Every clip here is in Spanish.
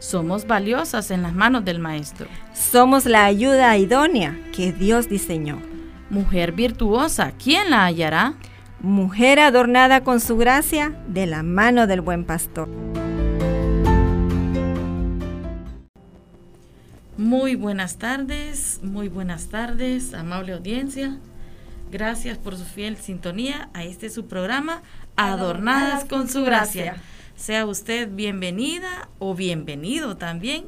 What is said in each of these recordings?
Somos valiosas en las manos del Maestro. Somos la ayuda idónea que Dios diseñó. Mujer virtuosa, ¿quién la hallará? Mujer adornada con su gracia de la mano del buen pastor. Muy buenas tardes, muy buenas tardes, amable audiencia. Gracias por su fiel sintonía a este su programa, Adornadas, con su gracia. Sea usted bienvenida o bienvenido también.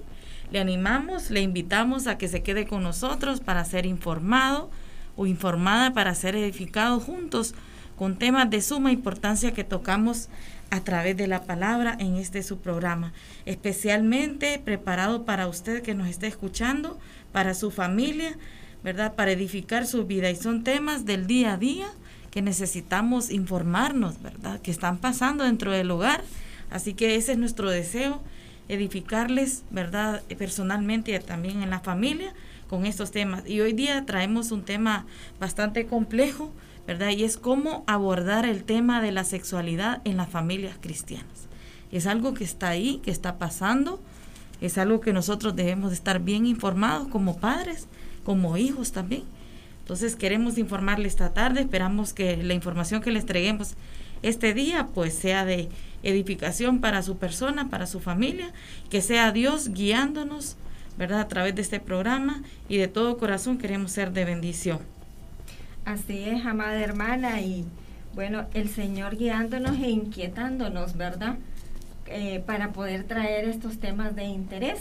Le animamos, le invitamos a que se quede con nosotros para ser informado o informada para ser edificado juntos con temas de suma importancia que tocamos a través de la palabra en este su programa, especialmente preparado para usted que nos esté escuchando, para su familia, ¿verdad? Para edificar su vida. Y son temas del día a día que necesitamos informarnos, ¿verdad? Que están pasando dentro del hogar Así que ese es nuestro deseo, edificarles, ¿verdad? Personalmente y también en la familia con estos temas. Y hoy día traemos un tema bastante complejo, ¿verdad? Y es cómo abordar el tema de la sexualidad en las familias cristianas. Es algo que está ahí, que está pasando, es algo que nosotros debemos estar bien informados como padres, como hijos también. Entonces queremos informarles esta tarde, esperamos que la información que les traguemos este día pues sea de edificación para su persona, para su familia, que sea Dios guiándonos, ¿verdad? A través de este programa y de todo corazón queremos ser de bendición. Así es, amada hermana, y bueno, el Señor guiándonos e inquietándonos, ¿verdad? Eh, para poder traer estos temas de interés.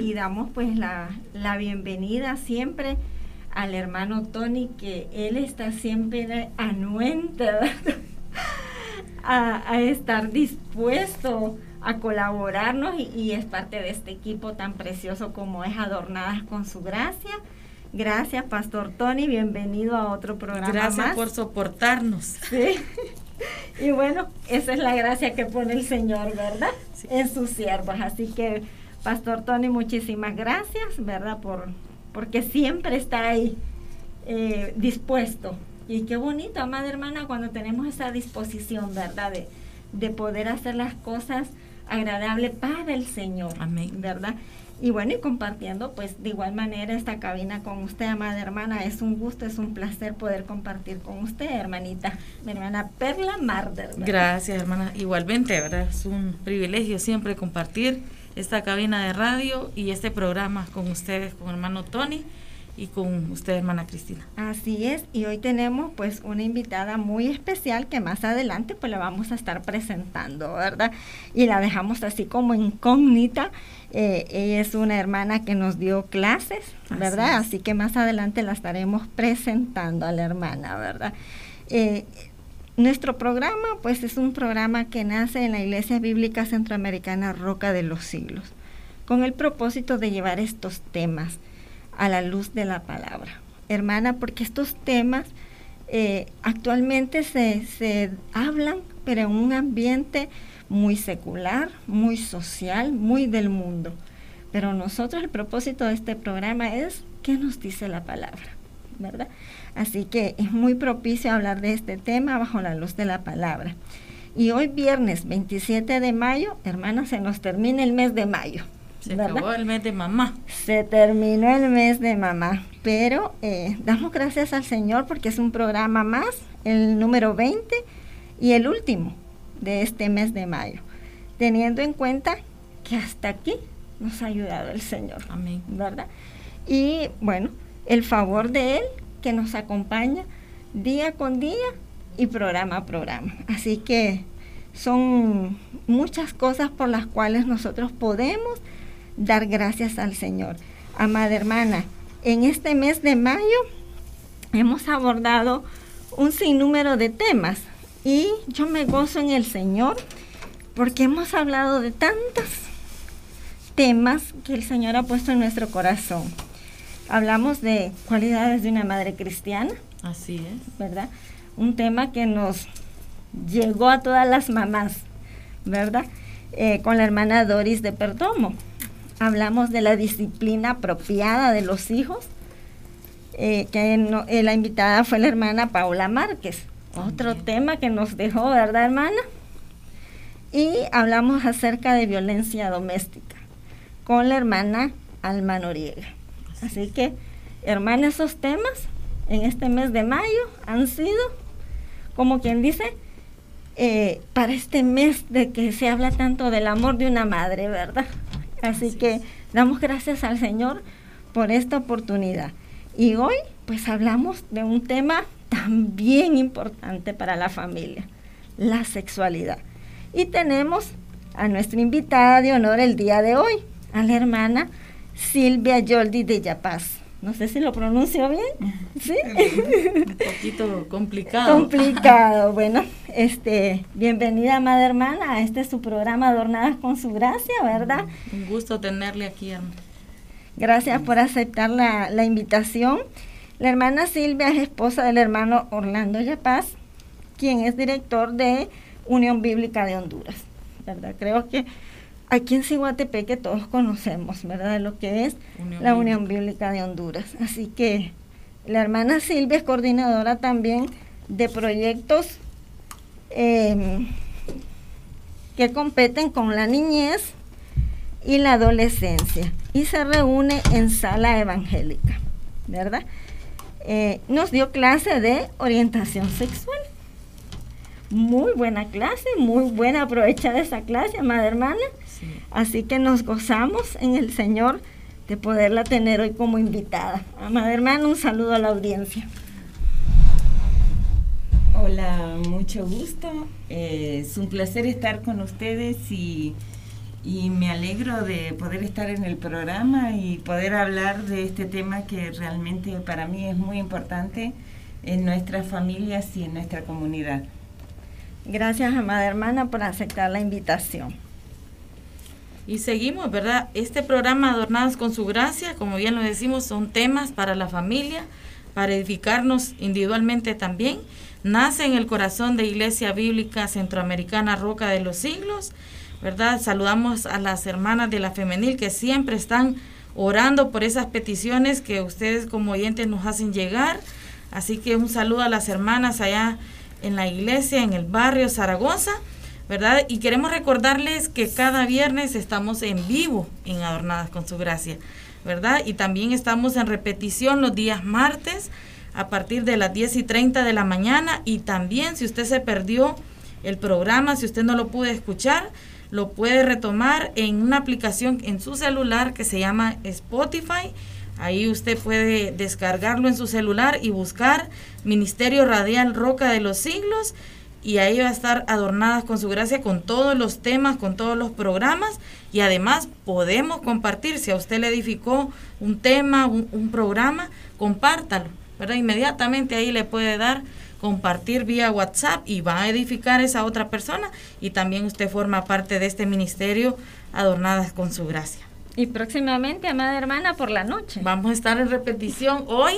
Y damos pues la, la bienvenida siempre al hermano Tony, que él está siempre anuente, ¿verdad? A, estar dispuesto a colaborarnos y, es parte de este equipo tan precioso como es Adornadas con su gracia. Gracias, Pastor Tony. Bienvenido a otro programa. Gracias por soportarnos. Sí. Y bueno, esa es la gracia que pone el Señor, ¿verdad? En sus siervos. Así que, Pastor Tony, muchísimas gracias, ¿verdad? Por, porque siempre está ahí eh, dispuesto y qué bonito, amada hermana, cuando tenemos esa disposición, ¿verdad? De, poder hacer las cosas agradables para el Señor. Amén. ¿Verdad? Y bueno, y compartiendo, pues de igual manera esta cabina con usted, amada hermana. Es un gusto, es un placer poder compartir con usted, hermanita, mi hermana Perla Marder. Gracias, hermana. Igualmente, ¿verdad? Es un privilegio siempre compartir esta cabina de radio y este programa con ustedes, con hermano Tony y con usted, hermana Cristina. Así es, y hoy tenemos pues una invitada muy especial que más adelante pues la vamos a estar presentando, ¿verdad? Y la dejamos así como incógnita. Eh, ella es una hermana que nos dio clases, ¿verdad? Así, que más adelante la estaremos presentando a la hermana, ¿verdad? Eh, nuestro programa pues es un programa que nace en la Iglesia Bíblica Centroamericana Roca de los Siglos, con el propósito de llevar estos temas a la luz de la palabra. Hermana, porque estos temas eh, actualmente se, se hablan, pero en un ambiente muy secular, muy social, muy del mundo. Pero nosotros el propósito de este programa es qué nos dice la palabra, ¿verdad? Así que es muy propicio hablar de este tema bajo la luz de la palabra. Y hoy viernes 27 de mayo, hermana, se nos termina el mes de mayo. Se acabó el mes de mamá. Se terminó el mes de mamá, pero eh, damos gracias al Señor porque es un programa más, el número 20 y el último de este mes de mayo, teniendo en cuenta que hasta aquí nos ha ayudado el Señor. Amén. ¿Verdad? Y bueno, el favor de Él que nos acompaña día con día y programa a programa. Así que son muchas cosas por las cuales nosotros podemos dar gracias al Señor. Amada hermana, en este mes de mayo hemos abordado un sinnúmero de temas y yo me gozo en el Señor porque hemos hablado de tantos temas que el Señor ha puesto en nuestro corazón. hablamos de cualidades de una madre cristiana. Así es. ¿Verdad? Un tema que nos llegó a todas las mamás, ¿verdad? Eh, con la hermana Doris de Perdomo. Hablamos de la disciplina apropiada de los hijos, eh, que eh, la invitada fue la hermana Paula Márquez. Otro tema que nos dejó, ¿verdad, hermana? Y hablamos acerca de violencia doméstica con la hermana Alma Noriega. Así que, hermana, esos temas en este mes de mayo han sido, como quien dice, eh, para este mes de que se habla tanto del amor de una madre, ¿verdad? Así, que damos gracias al Señor por esta oportunidad. Y hoy, pues hablamos de un tema también importante para la familia, la sexualidad. Y tenemos a nuestra invitada de honor el día de hoy, a la hermana Silvia Yoldi de Yapaz. No sé si lo pronuncio bien. ¿Sí? Un poquito complicado. Complicado. Bueno, este, bienvenida, amada hermana, a este su programa Adornadas con su gracia, ¿verdad? Un gusto tenerle aquí, hermana. Gracias por aceptar la, la invitación. La hermana Silvia es esposa del hermano Orlando Yapaz, quien es director de Unión Bíblica de Honduras, ¿verdad? Creo que aquí en que todos conocemos, ¿verdad? Lo que es la Unión Bíblica de Honduras. Así que la hermana Silvia es coordinadora también de proyectos em, que competen con la niñez y la adolescencia y se reúne en sala evangélica, ¿verdad? Eh, nos dio clase de orientación sexual muy buena clase, muy buena aprovechar esa clase, amada hermana. Así que nos gozamos en el Señor de poderla tener hoy como invitada. Amada hermana, un saludo a la audiencia. Hola, mucho gusto. Eh, es un placer estar con ustedes y, y me alegro de poder estar en el programa y poder hablar de este tema que realmente para mí es muy importante en nuestras familias y en nuestra comunidad. Gracias, amada hermana, por aceptar la invitación. Y seguimos, ¿verdad? Este programa Adornados con su gracia, como bien lo decimos, son temas para la familia, para edificarnos individualmente también. Nace en el corazón de Iglesia Bíblica Centroamericana Roca de los Siglos, ¿verdad? Saludamos a las hermanas de la femenil que siempre están orando por esas peticiones que ustedes como oyentes nos hacen llegar. Así que un saludo a las hermanas allá en la iglesia, en el barrio Zaragoza, ¿verdad? Y queremos recordarles que cada viernes estamos en vivo en Adornadas con su gracia, ¿verdad? Y también estamos en repetición los días martes a partir de las 10 y 30 de la mañana y también si usted se perdió el programa, si usted no lo pudo escuchar, lo puede retomar en una aplicación en su celular que se llama Spotify Ahí usted puede descargarlo en su celular y buscar Ministerio Radial Roca de los Siglos y ahí va a estar adornadas con su gracia con todos los temas, con todos los programas y además podemos compartir, si a usted le edificó un tema, un, programa, compártalo, ¿verdad? Inmediatamente ahí le puede dar compartir vía WhatsApp y va a edificar esa otra persona y también usted forma parte de este ministerio adornadas con su gracia. Y próximamente, amada hermana, por la noche. Vamos a estar en repetición hoy,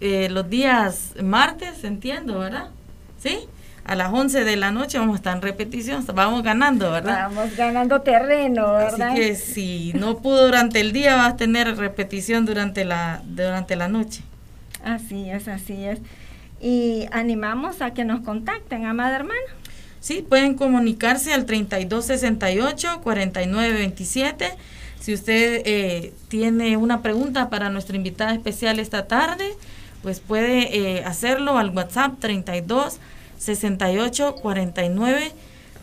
eh, los días martes, entiendo, ¿verdad? ¿Sí? A las 11 de la noche vamos a estar en repetición, vamos ganando, ¿verdad? Vamos ganando terreno, ¿verdad? Así que si no pudo durante el día, vas a tener repetición durante la, durante la noche. Así es, así es. Y animamos a que nos contacten, amada hermana. Sí, pueden comunicarse al 3268-4927 si usted eh, tiene una pregunta para nuestra invitada especial esta tarde, pues puede eh, hacerlo al WhatsApp 32 68 49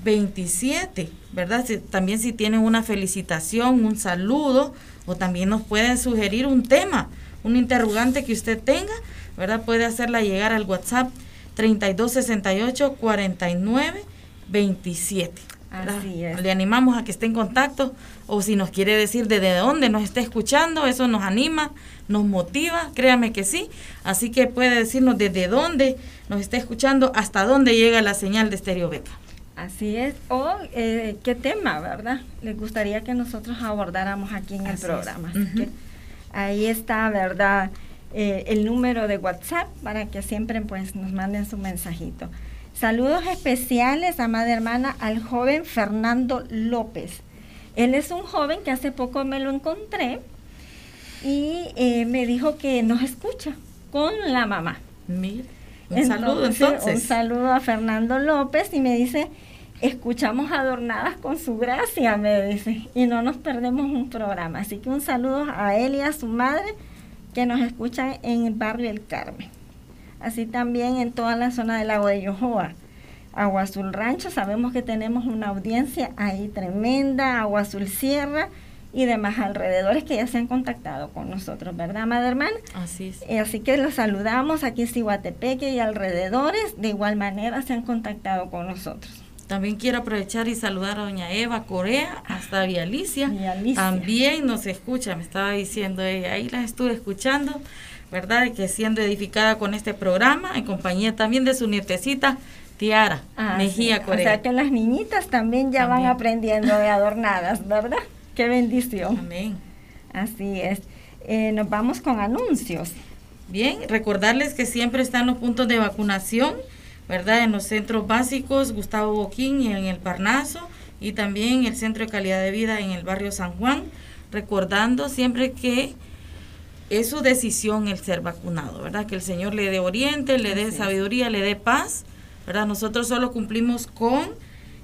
27, ¿verdad? también si tiene una felicitación, un saludo, o también nos puede sugerir un tema, un interrogante que usted tenga, ¿verdad? Puede hacerla llegar al WhatsApp 32 68 49 27. Así es. Le animamos a que esté en contacto o si nos quiere decir desde dónde nos está escuchando, eso nos anima, nos motiva, créame que sí. Así que puede decirnos desde dónde nos está escuchando, hasta dónde llega la señal de Estéreo Beca. Así es. O eh, qué tema, ¿verdad? Les gustaría que nosotros abordáramos aquí en el programa. Así que Ahí está, ¿verdad? Eh, el número de WhatsApp para que siempre pues nos manden su mensajito. Saludos especiales, amada hermana, al joven Fernando López. Él es un joven que hace poco me lo encontré y eh, me dijo que nos escucha con la mamá. Mira, un saludo entonces. Un saludo a Fernando López y me dice, escuchamos adornadas con su gracia, me dice, y no nos perdemos un programa. Así que un saludo a él y a su madre que nos escuchan en el barrio El Carmen. Así también en toda la zona del lago de Yohoa. Agua Azul Rancho, sabemos que tenemos una audiencia ahí tremenda, Agua Azul Sierra y demás alrededores que ya se han contactado con nosotros, ¿verdad, madre hermana? Así es. Eh, así que los saludamos aquí en Cihuatepeque y alrededores, de igual manera se han contactado con nosotros. También quiero aprovechar y saludar a doña Eva Corea, hasta Vialicia. También nos escucha, me estaba diciendo ella, ahí la estuve escuchando, ¿verdad? Que siendo edificada con este programa, en compañía también de su nietecita, Tiara ah, Mejía Corea. O sea que las niñitas también ya van aprendiendo de adornadas, ¿verdad? Qué bendición. Amén. Así es. Eh, nos vamos con anuncios. Bien, recordarles que siempre están los puntos de vacunación, ¿verdad? En los centros básicos Gustavo Boquín y en el Parnaso y también el Centro de Calidad de Vida en el barrio San Juan, recordando siempre que es su decisión el ser vacunado, ¿verdad? Que el Señor le dé oriente, le dé sabiduría, le dé paz, ¿verdad? Nosotros solo cumplimos con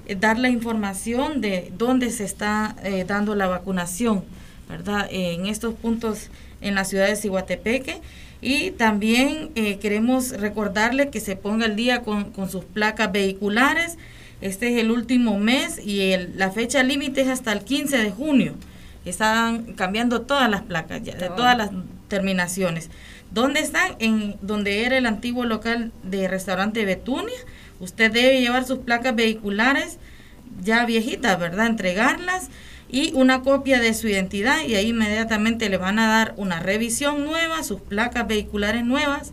eh, dar la información de dónde se está eh, dando la vacunación, ¿verdad? en estos puntos en la ciudad de Cihuatepeque. Y también eh, queremos recordarle que se ponga al día con, sus placas vehiculares. Este es el último mes y la fecha límite es hasta el 15 de junio. Están cambiando todas las placas, ya, de todas las terminaciones. ¿Dónde están? En donde era el antiguo local de restaurante Betunia Usted debe llevar sus placas vehiculares ya viejitas, ¿verdad? Entregarlas y una copia de su identidad y ahí inmediatamente le van a dar una revisión nueva, sus placas vehiculares nuevas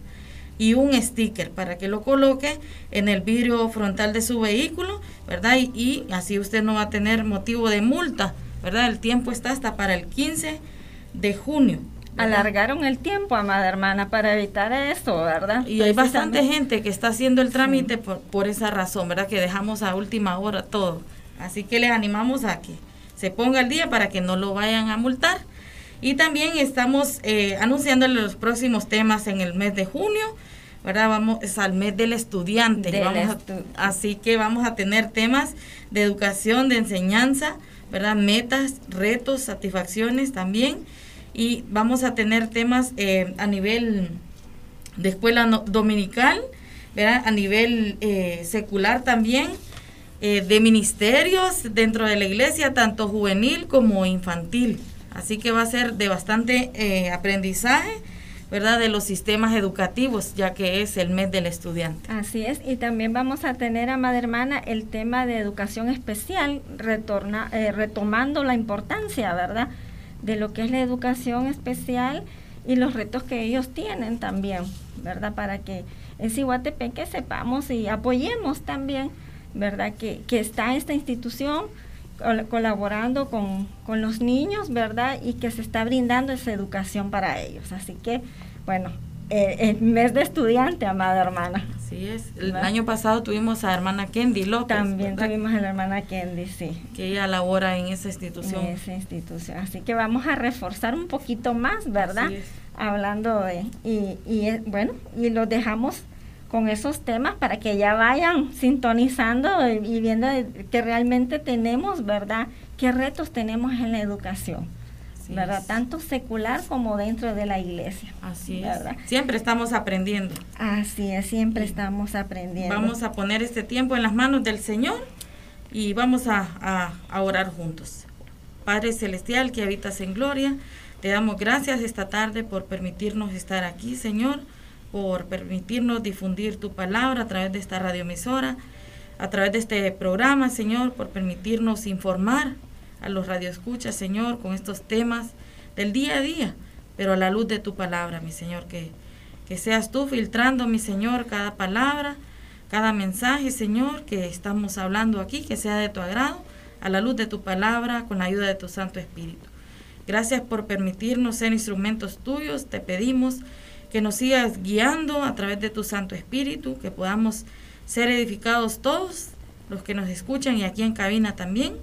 y un sticker para que lo coloque en el vidrio frontal de su vehículo, ¿verdad? Y, y, así usted no va a tener motivo de multa, ¿verdad? El tiempo está hasta para el 15 de junio alargaron el tiempo, amada hermana, para evitar eso, ¿verdad? Y hay bastante gente que está haciendo el trámite por, esa razón, ¿verdad? Que dejamos a última hora todo. Así que les animamos a que se ponga el día para que no lo vayan a multar. Y también estamos eh, anunciándole los próximos temas en el mes de junio, ¿verdad? Vamos es al mes del estudiante. vamos así que vamos a tener temas de educación, de enseñanza, ¿verdad? Metas, retos, satisfacciones también y vamos a tener temas eh, a nivel de escuela dominical, a nivel eh, secular también, eh, de ministerios dentro de la iglesia, tanto juvenil como infantil. Así que va a ser de bastante aprendizaje. ¿verdad? De los sistemas educativos, ya que es el mes del estudiante. Así es, y también vamos a tener, a Madre Hermana, el tema de educación especial, retorna, retomando la importancia, ¿verdad? De lo que es la educación especial y los retos que ellos tienen también, ¿verdad? Para que en Cihuatepeque sepamos y apoyemos también, ¿verdad? Que, que está esta institución colaborando con, con, los niños, ¿verdad? Y que se está brindando esa educación para ellos. Así que, bueno, eh, el mes de estudiante, amada hermana. Así es. El año pasado tuvimos a hermana Kendi López. También tuvimos a la hermana Kendi, sí. Que ella labora en esa institución. En esa institución. Así que vamos a reforzar un poquito más, ¿verdad? Hablando de... Y, y eh, bueno, y los dejamos con esos temas para que ya vayan sintonizando y viendo que realmente tenemos, ¿verdad? ¿Qué retos tenemos en la educación? ¿Verdad? Tanto secular como dentro de la iglesia. Así ¿verdad? Siempre estamos aprendiendo. Así es, siempre estamos aprendiendo. Vamos a poner este tiempo en las manos del Señor y vamos a, a orar juntos. Padre Celestial que habitas en gloria, te damos gracias esta tarde por permitirnos estar aquí, Señor, por permitirnos difundir tu palabra a través de esta radioemisora, a través de este programa, Señor, por permitirnos informar a los radioescuchas, Señor, con estos temas del día a día, pero a la luz de tu palabra, mi Señor, que, que seas tú filtrando, mi Señor, cada palabra, cada mensaje, Señor, que estamos hablando aquí, que sea de tu agrado, a la luz de tu palabra, con la ayuda de tu Santo Espíritu. Gracias por permitirnos ser instrumentos tuyos. Te pedimos que nos sigas guiando a través de tu Santo Espíritu, que podamos ser edificados todos, los que nos escuchan y aquí en cabina también.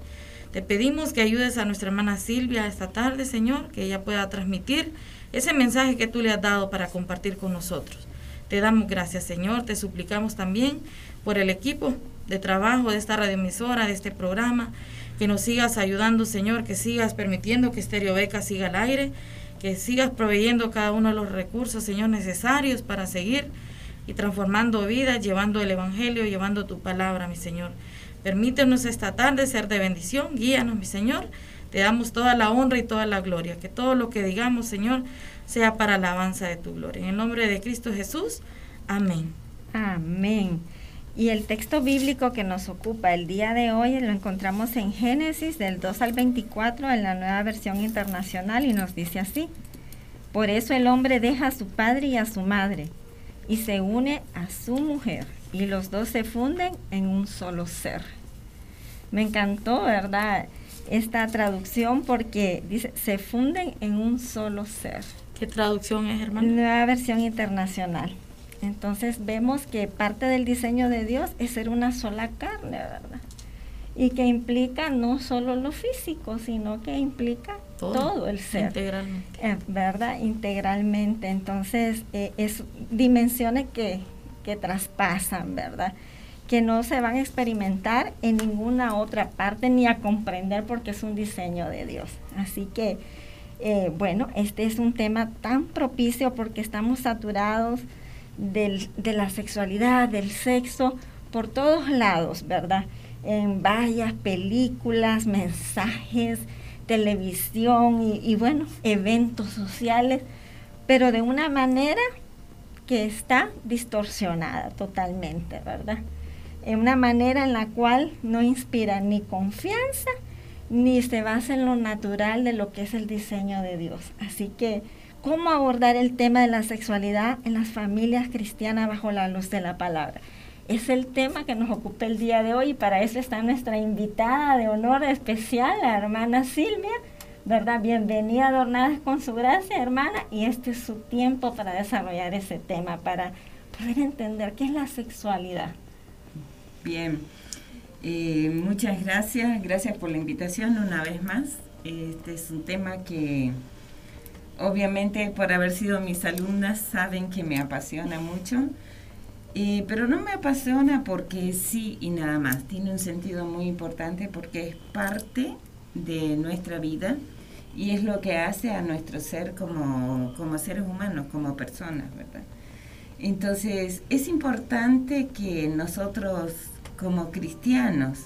Te pedimos que ayudes a nuestra hermana Silvia esta tarde, Señor, que ella pueda transmitir ese mensaje que tú le has dado para compartir con nosotros. Te damos gracias, Señor. Te suplicamos también por el equipo de trabajo de esta radioemisora, de este programa, que nos sigas ayudando, Señor, que sigas permitiendo que Estéreo Beca siga al aire, que sigas proveyendo cada uno de los recursos, Señor, necesarios para seguir y transformando vidas, llevando el Evangelio, llevando tu palabra, mi Señor. Permítenos esta tarde ser de bendición, guíanos, mi Señor. Te damos toda la honra y toda la gloria. Que todo lo que digamos, Señor, sea para la alabanza de tu gloria. En el nombre de Cristo Jesús. Amén. Amén. Y el texto bíblico que nos ocupa el día de hoy lo encontramos en Génesis del 2 al 24 en la nueva versión internacional y nos dice así. Por eso el hombre deja a su padre y a su madre y se une a su mujer y los dos se funden en un solo ser. Me encantó, ¿verdad? Esta traducción porque dice, se funden en un solo ser. ¿Qué traducción es, hermano? Nueva versión internacional. Entonces vemos que parte del diseño de Dios es ser una sola carne, ¿verdad? Y que implica no solo lo físico, sino que implica todo, el ser. Integralmente. Eh, ¿Verdad? Integralmente. Entonces, eh, es dimensiones que, que traspasan, ¿verdad? Que no se van a experimentar en ninguna otra parte ni a comprender porque es un diseño de Dios. Así que, eh, bueno, este es un tema tan propicio porque estamos saturados del, de la sexualidad, del sexo, por todos lados, ¿verdad? En varias películas, mensajes, televisión y, y bueno, eventos sociales, pero de una manera que está distorsionada totalmente, ¿verdad? En una manera en la cual no inspira ni confianza ni se basa en lo natural de lo que es el diseño de Dios. Así que, ¿cómo abordar el tema de la sexualidad en las familias cristianas bajo la luz de la palabra? Es el tema que nos ocupa el día de hoy y para eso está nuestra invitada de honor especial, la hermana Silvia, ¿verdad? Bienvenida adornadas con su gracia, hermana, y este es su tiempo para desarrollar ese tema, para poder entender qué es la sexualidad. Bien, eh, muchas gracias, gracias por la invitación una vez más. Este es un tema que obviamente por haber sido mis alumnas saben que me apasiona mucho, eh, pero no me apasiona porque sí y nada más, tiene un sentido muy importante porque es parte de nuestra vida y es lo que hace a nuestro ser como, como seres humanos, como personas, ¿verdad? Entonces, es importante que nosotros como cristianos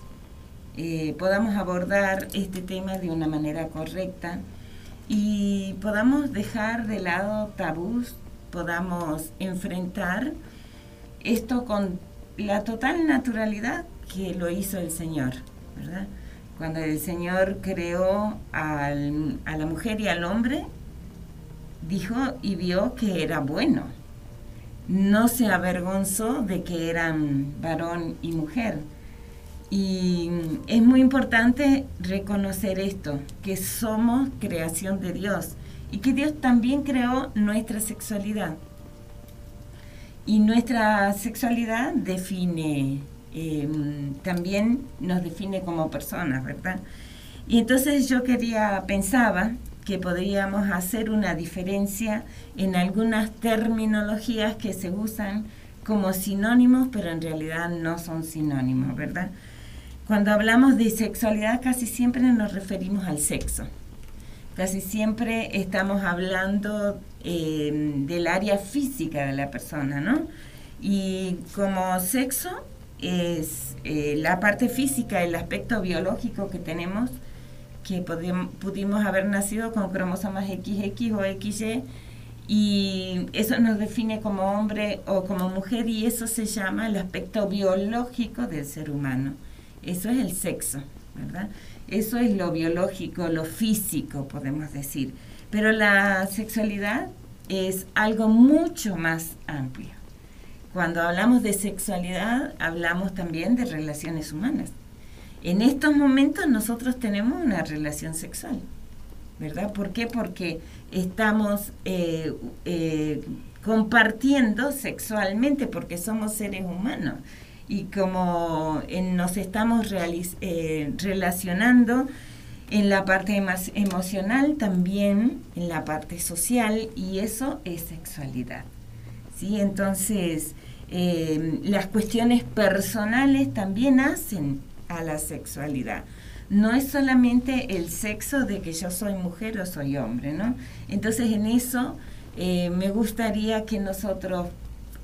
eh, podamos abordar este tema de una manera correcta y podamos dejar de lado tabús, podamos enfrentar esto con la total naturalidad que lo hizo el Señor, ¿verdad? Cuando el Señor creó al, a la mujer y al hombre, dijo y vio que era bueno. No se avergonzó de que eran varón y mujer. Y es muy importante reconocer esto, que somos creación de Dios y que Dios también creó nuestra sexualidad. Y nuestra sexualidad define Em, también nos define como personas, ¿verdad? Y entonces yo quería, pensaba que podríamos hacer una diferencia en algunas terminologías que se usan como sinónimos, pero en realidad no son sinónimos, ¿verdad? Cuando hablamos de sexualidad casi siempre nos referimos al sexo. Casi siempre estamos hablando em, del área física de la persona, ¿no? Y como sexo es eh, la parte física, el aspecto biológico que tenemos, que pudimos haber nacido con cromosomas XX o XY, y eso nos define como hombre o como mujer, y eso se llama el aspecto biológico del ser humano. Eso es el sexo, ¿verdad? Eso es lo biológico, lo físico, podemos decir. Pero la sexualidad es algo mucho más amplio. Cuando hablamos de sexualidad, hablamos también de relaciones humanas. En estos momentos nosotros tenemos una relación sexual. ¿verdad? ¿Por qué? Porque estamos eh, eh, compartiendo sexualmente, porque somos seres humanos. Y como nos estamos eh, relacionando en la parte más emocional, también en la parte social, y eso es sexualidad. ¿sí? Entonces, las cuestiones personales también hacen a la sexualidad no es solamente el sexo de que yo soy mujer o soy hombre, ¿no? Entonces en eso eh, me gustaría que nosotros,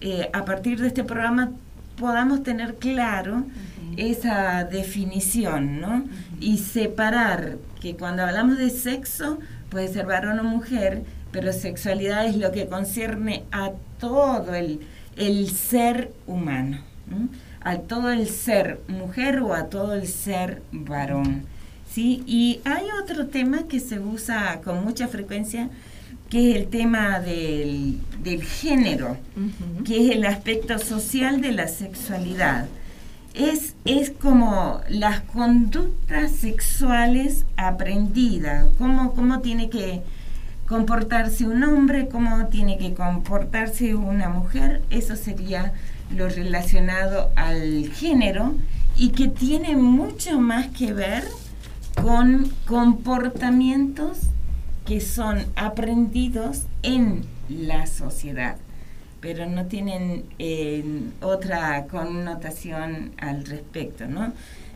eh, a partir de este programa, podamos tener claro esa definición, ¿no? Y separar que cuando hablamos de sexo, puede ser varón o mujer, pero sexualidad es lo que concierne a todo el, ser humano a todo el ser mujer o a todo el ser varón. ¿sí? Y hay otro tema que se usa con mucha frecuencia, que es el tema del, género, que es el aspecto social de la sexualidad. Es, es como las conductas sexuales aprendidas, cómo, cómo tiene que comportarse un hombre, cómo tiene que comportarse una mujer, eso sería lo relacionado al género y que tiene mucho más que ver con comportamientos que son aprendidos en la sociedad, pero no tienen eh, otra connotación al respecto, ¿no?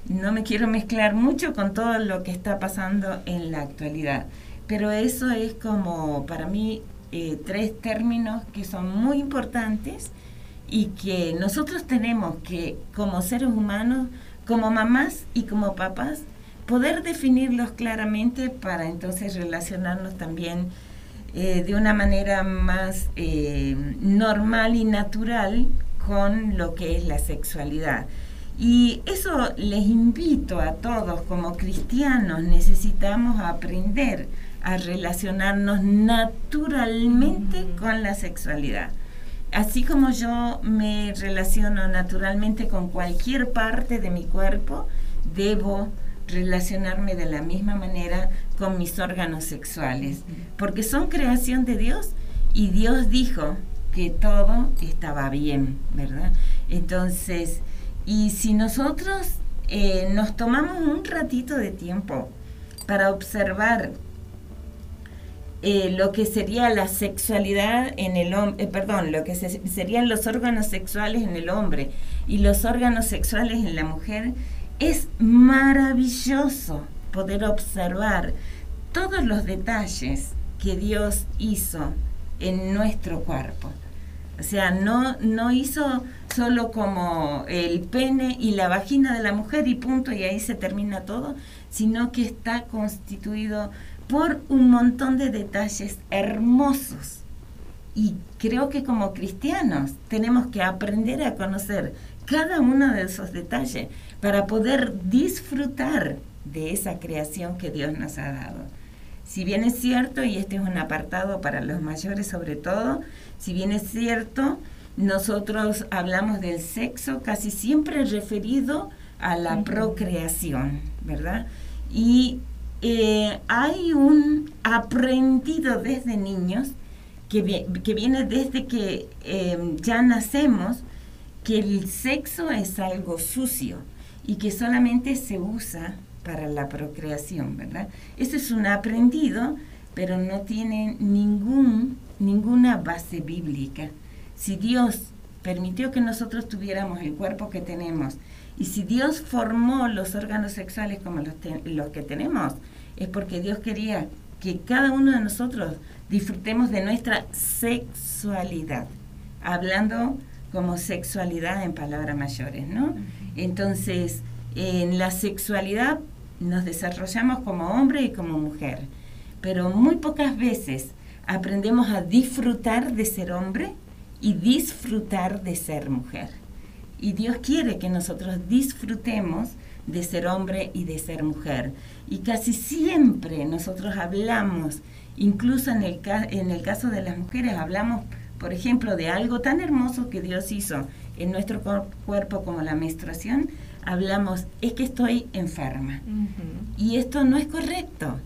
No me quiero mezclar mucho con todo lo que está pasando en la actualidad, pero eso es como para mí eh, tres términos que son muy importantes y que nosotros tenemos que, como seres humanos, como mamás y como papás, poder definirlos claramente para entonces relacionarnos también eh, de una manera más eh, normal y natural con lo que es la sexualidad. Y eso les invito a todos como cristianos, necesitamos aprender a relacionarnos naturalmente con la sexualidad. Así como yo me relaciono naturalmente con cualquier parte de mi cuerpo, debo relacionarme de la misma manera con mis órganos sexuales, porque son creación de Dios y Dios dijo que todo estaba bien, ¿verdad? Entonces, y si nosotros eh, nos tomamos un ratito de tiempo para observar eh, lo que sería la sexualidad en el hombre, eh, perdón, lo que serían los órganos sexuales en el hombre y los órganos sexuales en la mujer, es maravilloso poder observar todos los detalles que Dios hizo en nuestro cuerpo. O sea, no, no hizo solo como el pene y la vagina de la mujer y punto, y ahí se termina todo, sino que está constituido por un montón de detalles hermosos. Y creo que como cristianos tenemos que aprender a conocer cada uno de esos detalles para poder disfrutar de esa creación que Dios nos ha dado. Si bien es cierto, y este es un apartado para los mayores sobre todo, si bien es cierto, nosotros hablamos del sexo casi siempre referido a la procreación, ¿verdad? Y eh, hay un aprendido desde niños que, viene desde que em, ya nacemos, que el sexo es algo sucio y que solamente se usa para la procreación, ¿verdad? Eso es un aprendido, pero no tiene ningún, ninguna base bíblica. Si Dios permitió que nosotros tuviéramos el cuerpo que tenemos y si Dios formó los órganos sexuales como los, los que tenemos, es porque Dios quería que cada uno de nosotros disfrutemos de nuestra sexualidad, hablando como sexualidad en palabras mayores, ¿no? Entonces, en la sexualidad nos desarrollamos como hombre y como mujer, pero muy pocas veces aprendemos a disfrutar de ser hombre y disfrutar de ser mujer. Y Dios quiere que nosotros disfrutemos de ser hombre y de ser mujer. Y casi siempre nosotros hablamos, incluso en el, en el caso de las mujeres, hablamos, por ejemplo, de algo tan hermoso que Dios hizo en nuestro cuerpo como la menstruación, hablamos, es que estoy enferma. Y esto no es correcto.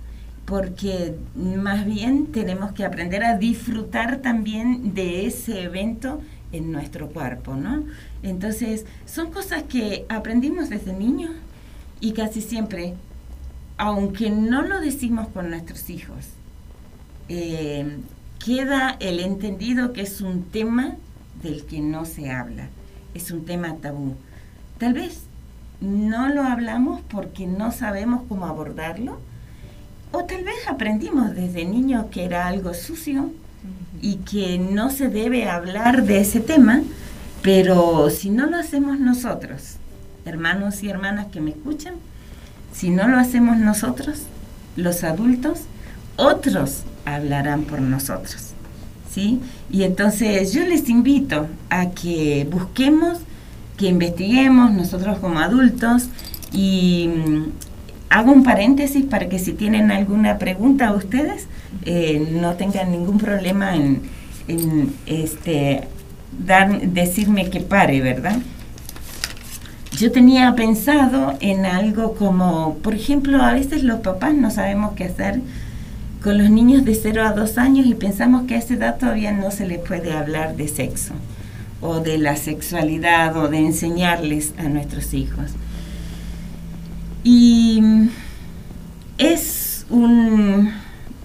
Porque más bien tenemos que aprender a disfrutar también de ese evento en nuestro cuerpo, ¿no? Entonces, son cosas que aprendimos desde niños y casi siempre, aunque no lo decimos con nuestros hijos, eh, queda el entendido que es un tema del que no se habla, es un tema tabú. Tal vez no lo hablamos porque no sabemos cómo abordarlo, o tal vez aprendimos desde niños que era algo sucio y que no se debe hablar de ese tema, pero si no lo hacemos nosotros, hermanos y hermanas que me escuchan, si no lo hacemos nosotros, los adultos, otros hablarán por nosotros. ¿Sí? Y entonces yo les invito a que busquemos, que investiguemos nosotros como adultos y hago un paréntesis para que si tienen alguna pregunta a ustedes, eh, no tengan ningún problema en, este, dar, decirme que pare, ¿verdad? Yo tenía pensado en algo como, por ejemplo, a veces los papás no sabemos qué hacer con los niños de 0 a 2 años y pensamos que a esa edad todavía no se les puede hablar de sexo o de la sexualidad o de enseñarles a nuestros hijos. Y es un,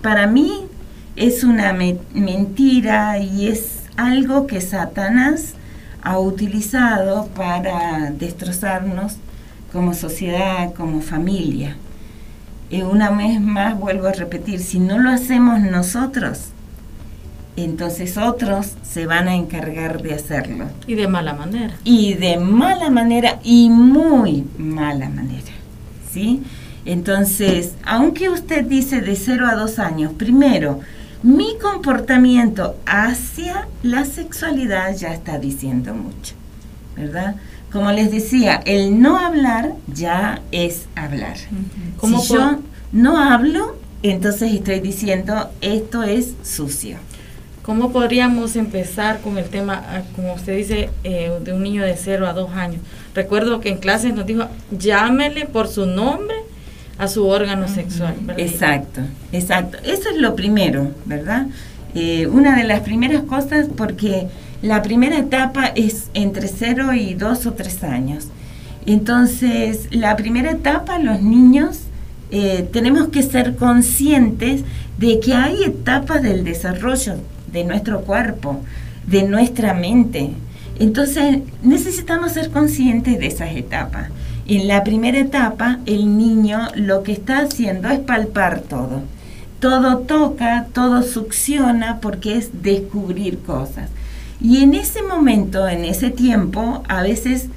para mí, es una mentira y es algo que Satanás ha utilizado para destrozarnos como sociedad, como familia. Y una vez más vuelvo a repetir, si no lo hacemos nosotros, entonces otros se van a encargar de hacerlo. Y de mala manera. Y de mala manera y muy mala manera. ¿Sí? Entonces, aunque usted dice de 0 a 2 años, primero, mi comportamiento hacia la sexualidad ya está diciendo mucho, ¿verdad? Como les decía, el no hablar ya es hablar. si yo no hablo, entonces estoy diciendo esto es sucio. ¿Cómo podríamos empezar con el tema, ah, como usted dice, eh, de un niño de 0 a 2 años? Recuerdo que en clases nos dijo, llámele por su nombre a su órgano sexual. Exacto, exacto. Eso es lo primero, ¿verdad? Eh, una de las primeras cosas porque la primera etapa es entre 0 y 2 o 3 años. Entonces, la primera etapa, los niños eh, tenemos que ser conscientes de que hay etapas del desarrollo de nuestro cuerpo, de nuestra mente. Entonces, necesitamos ser conscientes de esas etapas. En la primera etapa, el niño lo que está haciendo es palpar todo. Todo toca, todo succiona porque es descubrir cosas. Y en ese momento, en ese tiempo, a veces,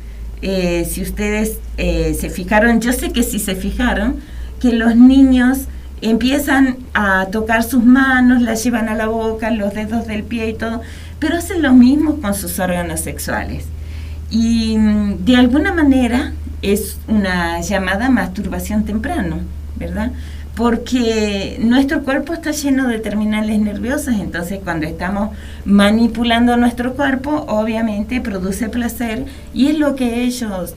eh, si ustedes eh, se fijaron, yo sé que si se fijaron, que los niños empiezan a tocar sus manos, las llevan a la boca, los dedos del pie y todo, pero hacen lo mismo con sus órganos sexuales. Y mm, de alguna manera es una llamada masturbación temprano, ¿verdad? Porque nuestro cuerpo está lleno de terminales nerviosas, entonces cuando estamos manipulando nuestro cuerpo, obviamente produce placer y es lo que ellos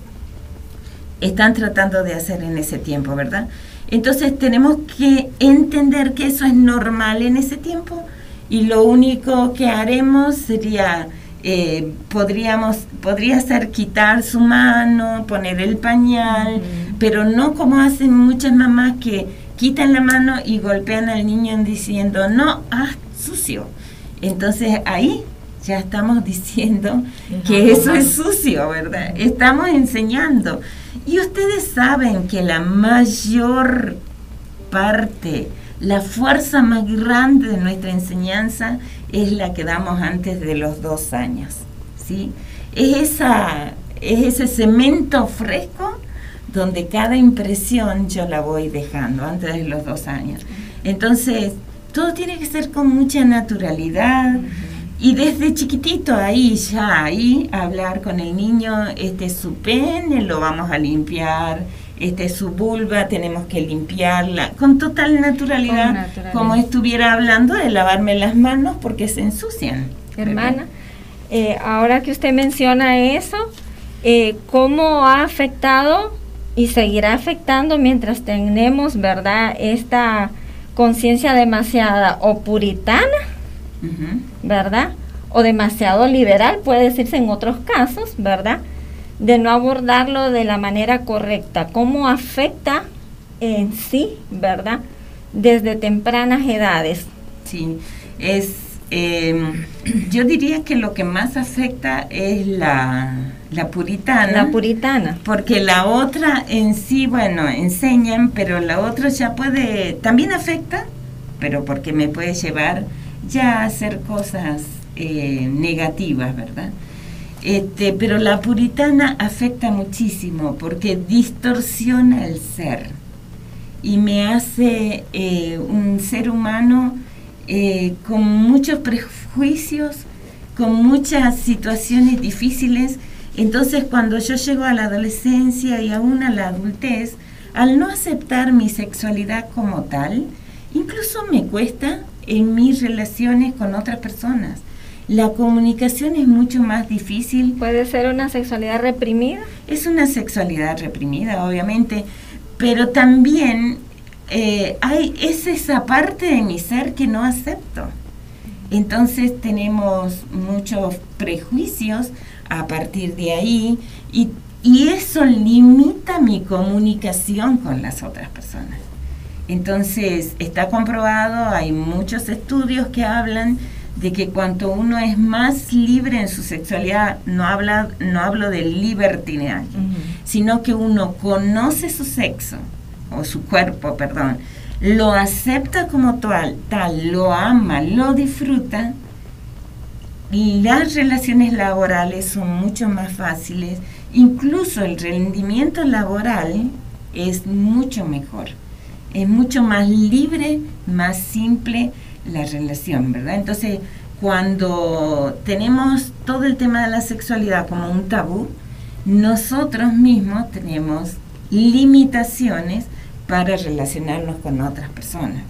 están tratando de hacer en ese tiempo, ¿verdad? Entonces tenemos que entender que eso es normal en ese tiempo y lo único que haremos sería eh, podríamos, podría ser quitar su mano, poner el pañal, pero no como hacen muchas mamás que quitan la mano y golpean al niño diciendo, no, ah, sucio. Entonces ahí ya estamos diciendo que eso es sucio, ¿verdad? Estamos enseñando. Y ustedes saben que la mayor parte la fuerza más grande de nuestra enseñanza es la que damos antes de los dos años, ¿sí? Es, esa, es ese cemento fresco donde cada impresión yo la voy dejando antes de los dos años. Entonces, todo tiene que ser con mucha naturalidad y desde chiquitito ahí, ya ahí, hablar con el niño, este es su pene, lo vamos a limpiar, este, su vulva, tenemos que limpiarla con total naturalidad, como estuviera hablando de lavarme las manos porque se ensucian. Hermana, eh, ahora que usted menciona eso, eh, ¿cómo ha afectado y seguirá afectando mientras tenemos, verdad, esta conciencia demasiada o puritana, ¿verdad? O demasiado liberal, puede decirse en otros casos, ¿verdad? De no abordarlo de la manera correcta. ¿Cómo afecta en sí, ¿verdad? Desde tempranas edades. Sí, es, em, yo diría que lo que más afecta es la, la puritana. La puritana. Porque la otra en sí, bueno, enseñan, pero la otra ya puede, también afecta, pero porque me puede llevar ya a hacer cosas eh, negativas, ¿verdad? Este, pero la puritana afecta muchísimo porque distorsiona el ser y me hace eh, un ser humano eh, con muchos prejuicios, con muchas situaciones difíciles. Entonces cuando yo llego a la adolescencia y aún a la adultez, al no aceptar mi sexualidad como tal, incluso me cuesta en mis relaciones con otras personas. La comunicación es mucho más difícil. ¿Puede ser una sexualidad reprimida? Es una sexualidad reprimida, obviamente, pero también eh, hay, es esa parte de mi ser que no acepto. Entonces tenemos muchos prejuicios a partir de ahí y, y eso limita mi comunicación con las otras personas. Entonces está comprobado, hay muchos estudios que hablan de que cuanto uno es más libre en su sexualidad, no, habla, no hablo de libertinaje, sino que uno conoce su sexo, o su cuerpo, perdón, lo acepta como tal, tal, lo ama, lo disfruta, y las relaciones laborales son mucho más fáciles, incluso el rendimiento laboral es mucho mejor, es mucho más libre, más simple la relación, ¿verdad? Entonces, cuando tenemos todo el tema de la sexualidad como un tabú, nosotros mismos tenemos limitaciones para relacionarnos con otras personas.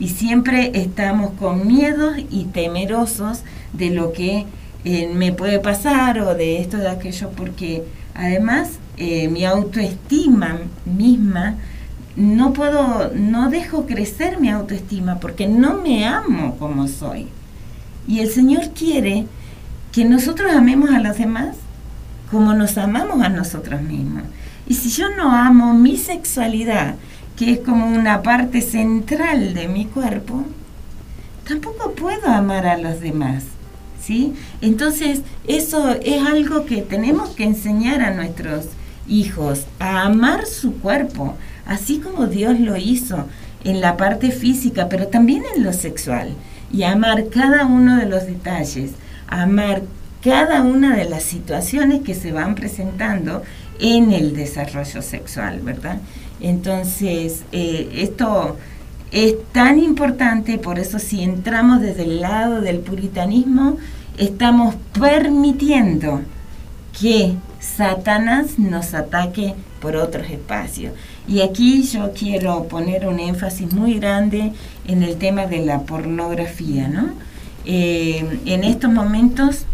Y siempre estamos con miedos y temerosos de lo que eh, me puede pasar o de esto, de aquello, porque además eh, mi autoestima misma, no puedo, no dejo crecer mi autoestima porque no me amo como soy. Y el Señor quiere que nosotros amemos a los demás como nos amamos a nosotros mismos. Y si yo no amo mi sexualidad, que es como una parte central de mi cuerpo, tampoco puedo amar a los demás. ¿sí? Entonces, eso es algo que tenemos que enseñar a nuestros hijos, a amar su cuerpo, así como Dios lo hizo en la parte física, pero también en lo sexual, y amar cada uno de los detalles, amar cada una de las situaciones que se van presentando en el desarrollo sexual, ¿verdad? Entonces, eh, esto es tan importante, por eso si entramos desde el lado del puritanismo, estamos permitiendo que Satanás nos ataque por otros espacios. Y aquí yo quiero poner un énfasis muy grande en el tema de la pornografía, ¿no? Eh, en estos momentos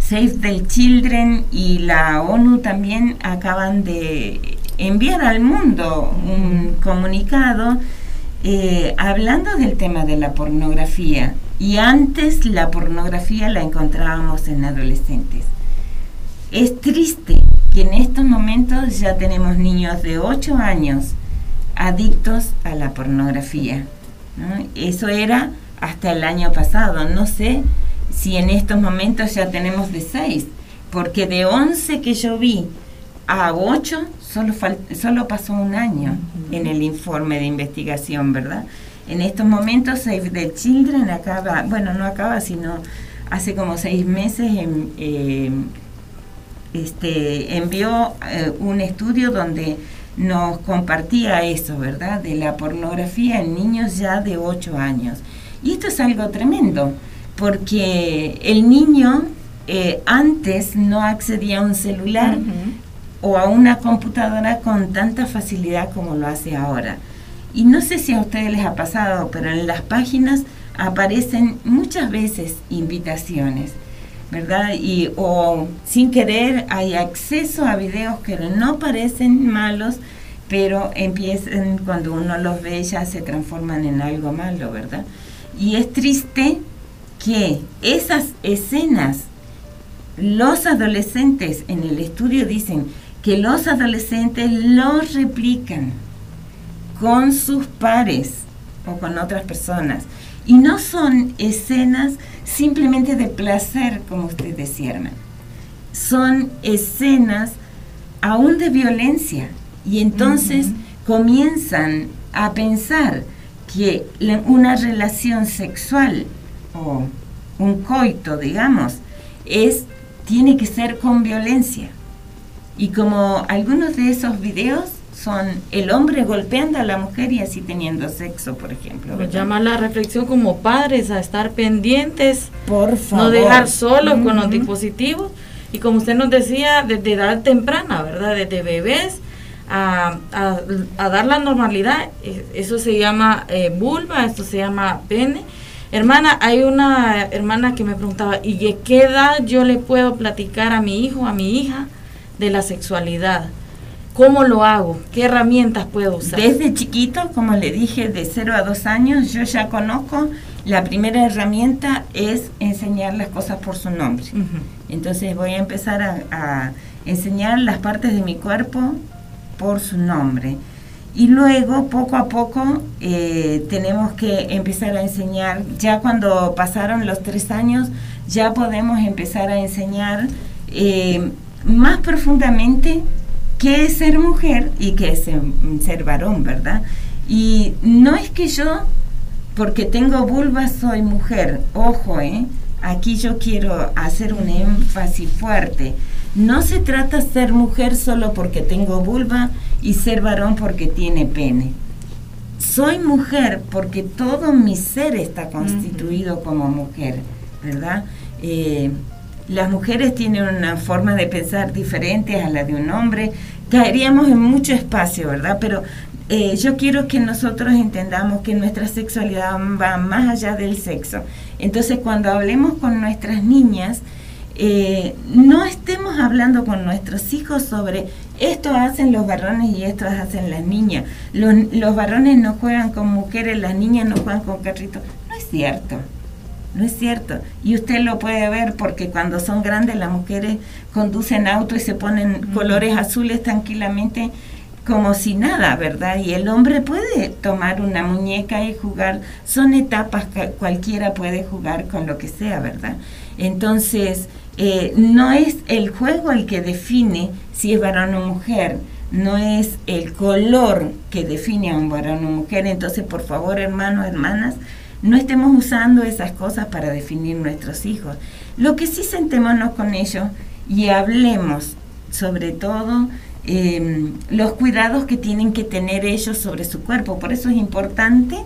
Save the Children y la ONU también acaban de enviar al mundo un comunicado eh, hablando del tema de la pornografía. Y antes la pornografía la encontrábamos en adolescentes. Es triste que en estos momentos ya tenemos niños de 8 años adictos a la pornografía. Eso era hasta el año pasado. No sé si en estos momentos ya tenemos de 6, porque de 11 que yo vi a 8 solo, solo pasó un año en el informe de investigación, ¿verdad? En estos momentos Save the Children acaba, bueno, no acaba, sino hace como seis meses eh, este, envió eh, un estudio donde nos compartía eso, ¿verdad? De la pornografía en niños ya de 8 años. Y esto es algo tremendo, porque el niño eh, antes no accedía a un celular o a una computadora con tanta facilidad como lo hace ahora. Y no sé si a ustedes les ha pasado, pero en las páginas aparecen muchas veces invitaciones, ¿verdad? Y o sin querer hay acceso a videos que no parecen malos, pero empiezan, cuando uno los ve, ya se transforman en algo malo, ¿verdad? Y es triste que esas escenas, los adolescentes en el estudio dicen que los adolescentes los replican con sus pares o con otras personas. Y no son escenas simplemente de placer, como usted decía, Son escenas aún de violencia. Y entonces comienzan a pensar que una relación sexual o un coito, digamos, es tiene que ser con violencia. Y como algunos de esos videos son el hombre golpeando a la mujer y así teniendo sexo, por ejemplo. Nos llama la reflexión como padres a estar pendientes, por favor. no dejar solos con los dispositivos y como usted nos decía, desde edad temprana, ¿verdad? Desde bebés a, dar la normalidad, e, eso se llama eh, vulva, esto se llama pene. Hermana, hay una hermana que me preguntaba, ¿y de qué edad yo le puedo platicar a mi hijo, a mi hija, de la sexualidad? ¿Cómo lo hago? ¿Qué herramientas puedo usar? Desde chiquito, como le dije, de 0 a 2 años, yo ya conozco, la primera herramienta es enseñar las cosas por su nombre. Entonces voy a empezar a, enseñar las partes de mi cuerpo por su nombre. Y luego, poco a poco, eh, tenemos que empezar a enseñar, ya cuando pasaron los tres años, ya podemos empezar a enseñar eh, más profundamente qué es ser mujer y qué es ser, varón, ¿verdad? Y no es que yo, porque tengo vulva, soy mujer. Ojo, ¿eh? Aquí yo quiero hacer un énfasis fuerte. No se trata de ser mujer solo porque tengo vulva y ser varón porque tiene pene. Soy mujer porque todo mi ser está constituido como mujer, ¿verdad? Eh, las mujeres tienen una forma de pensar diferente a la de un hombre, caeríamos en mucho espacio, ¿verdad? Pero eh, yo quiero que nosotros entendamos que nuestra sexualidad va más allá del sexo. Entonces, cuando hablemos con nuestras niñas, eh, no estemos hablando con nuestros hijos sobre esto hacen los varones y esto hacen las niñas. Los, los varones no juegan con mujeres, las niñas no juegan con carritos. No es cierto. No es cierto. Y usted lo puede ver porque cuando son grandes las mujeres conducen auto y se ponen colores azules tranquilamente como si nada, ¿verdad? Y el hombre puede tomar una muñeca y jugar. Son etapas que cualquiera puede jugar con lo que sea, ¿verdad? Entonces, eh, no es el juego el que define si es varón o mujer, no es el color que define a un varón o mujer. Entonces, por favor, hermanos, hermanas, no estemos usando esas cosas para definir nuestros hijos. Lo que sí sentémonos con ellos y hablemos sobre todo em, los cuidados que tienen que tener ellos sobre su cuerpo. Por eso es importante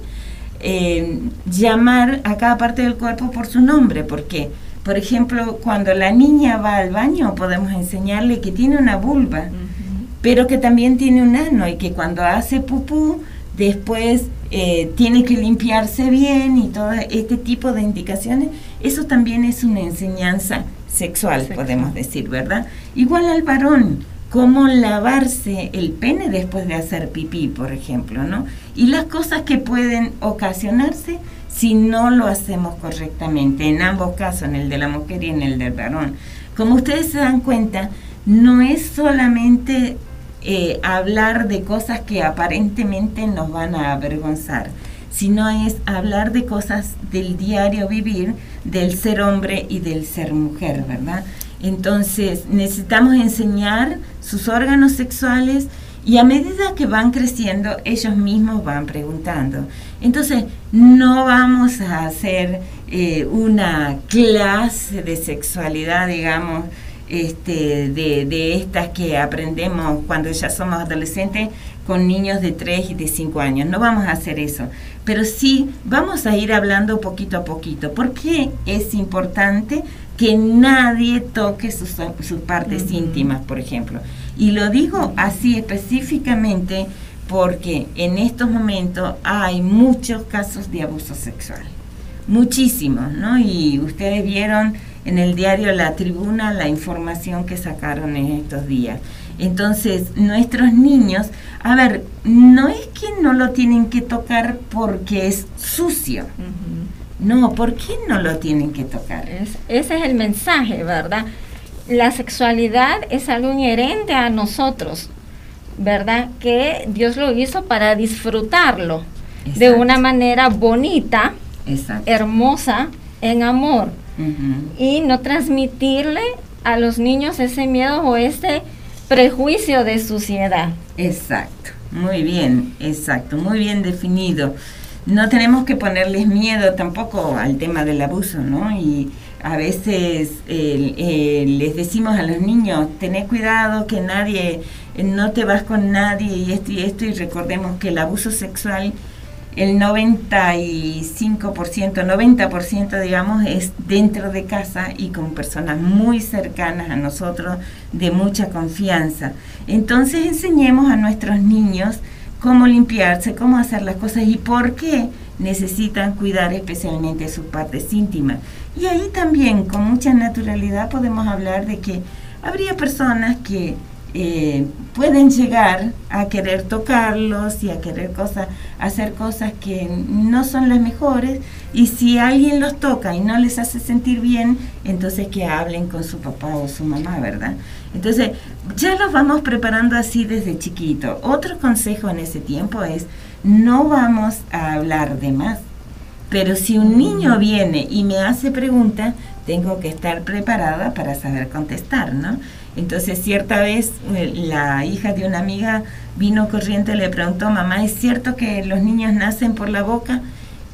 em, llamar a cada parte del cuerpo por su nombre, porque, por ejemplo, cuando la niña va al baño podemos enseñarle que tiene una vulva, pero que también tiene un ano y que cuando hace pupú después eh, tiene que limpiarse bien y todo este tipo de indicaciones, eso también es una enseñanza sexual, podemos decir, ¿verdad? Igual al varón, cómo lavarse el pene después de hacer pipí, por ejemplo, ¿no? Y las cosas que pueden ocasionarse si no lo hacemos correctamente, en ambos casos, en el de la mujer y en el del varón. Como ustedes se dan cuenta, no es solamente eh, hablar de cosas que aparentemente nos van a avergonzar, sino es hablar de cosas del diario vivir, del ser hombre y del ser mujer, ¿verdad? Entonces necesitamos enseñar sus órganos sexuales y a medida que van creciendo, ellos mismos van preguntando. Entonces, no vamos a hacer eh, una clase de sexualidad, digamos, este, de, de, estas que aprendemos cuando ya somos adolescentes con niños de 3 y de 5 años. No vamos a hacer eso, pero sí vamos a ir hablando poquito a poquito. porque es importante que nadie toque sus, sus partes íntimas, por ejemplo? Y lo digo así específicamente porque en estos momentos hay muchos casos de abuso sexual, muchísimos, ¿no? Y ustedes vieron en el diario La Tribuna la información que sacaron en estos días. Entonces, nuestros niños, a ver, no es que no lo tienen que tocar porque es sucio. No, ¿por qué no lo tienen que tocar? ese es el mensaje, ¿verdad? La sexualidad es algo inherente a nosotros, ¿verdad? Que Dios lo hizo para disfrutarlo de una manera bonita, hermosa, en amor. Y no transmitirle a los niños ese miedo o ese prejuicio de suciedad. Exacto, muy bien, exacto, muy bien definido. No tenemos que ponerles miedo tampoco al tema del abuso, ¿no? Y a veces les decimos a los niños, tené cuidado que nadie, no te vas con nadie y esto y esto, y recordemos que el abuso sexual el 95%, 90% digamos, es dentro de casa y con personas muy cercanas a nosotros, de mucha confianza. Entonces enseñemos a nuestros niños cómo limpiarse, cómo hacer las cosas y por qué necesitan cuidar especialmente sus partes íntimas. Y ahí también, con mucha naturalidad, podemos hablar de que habría personas que eh, pueden llegar a querer tocarlos y a querer cosas, hacer cosas que no son las mejores y si alguien los toca y no les hace sentir bien, entonces que hablen con su papá o su mamá, ¿verdad? Entonces ya los vamos preparando así desde chiquito. Otro consejo en ese tiempo es no vamos a hablar de más, pero si un niño viene y me hace preguntas, tengo que estar preparada para saber contestar, ¿no? Entonces, cierta vez eh, la hija de una amiga vino corriente y le preguntó, mamá, ¿es cierto que los niños nacen por la boca?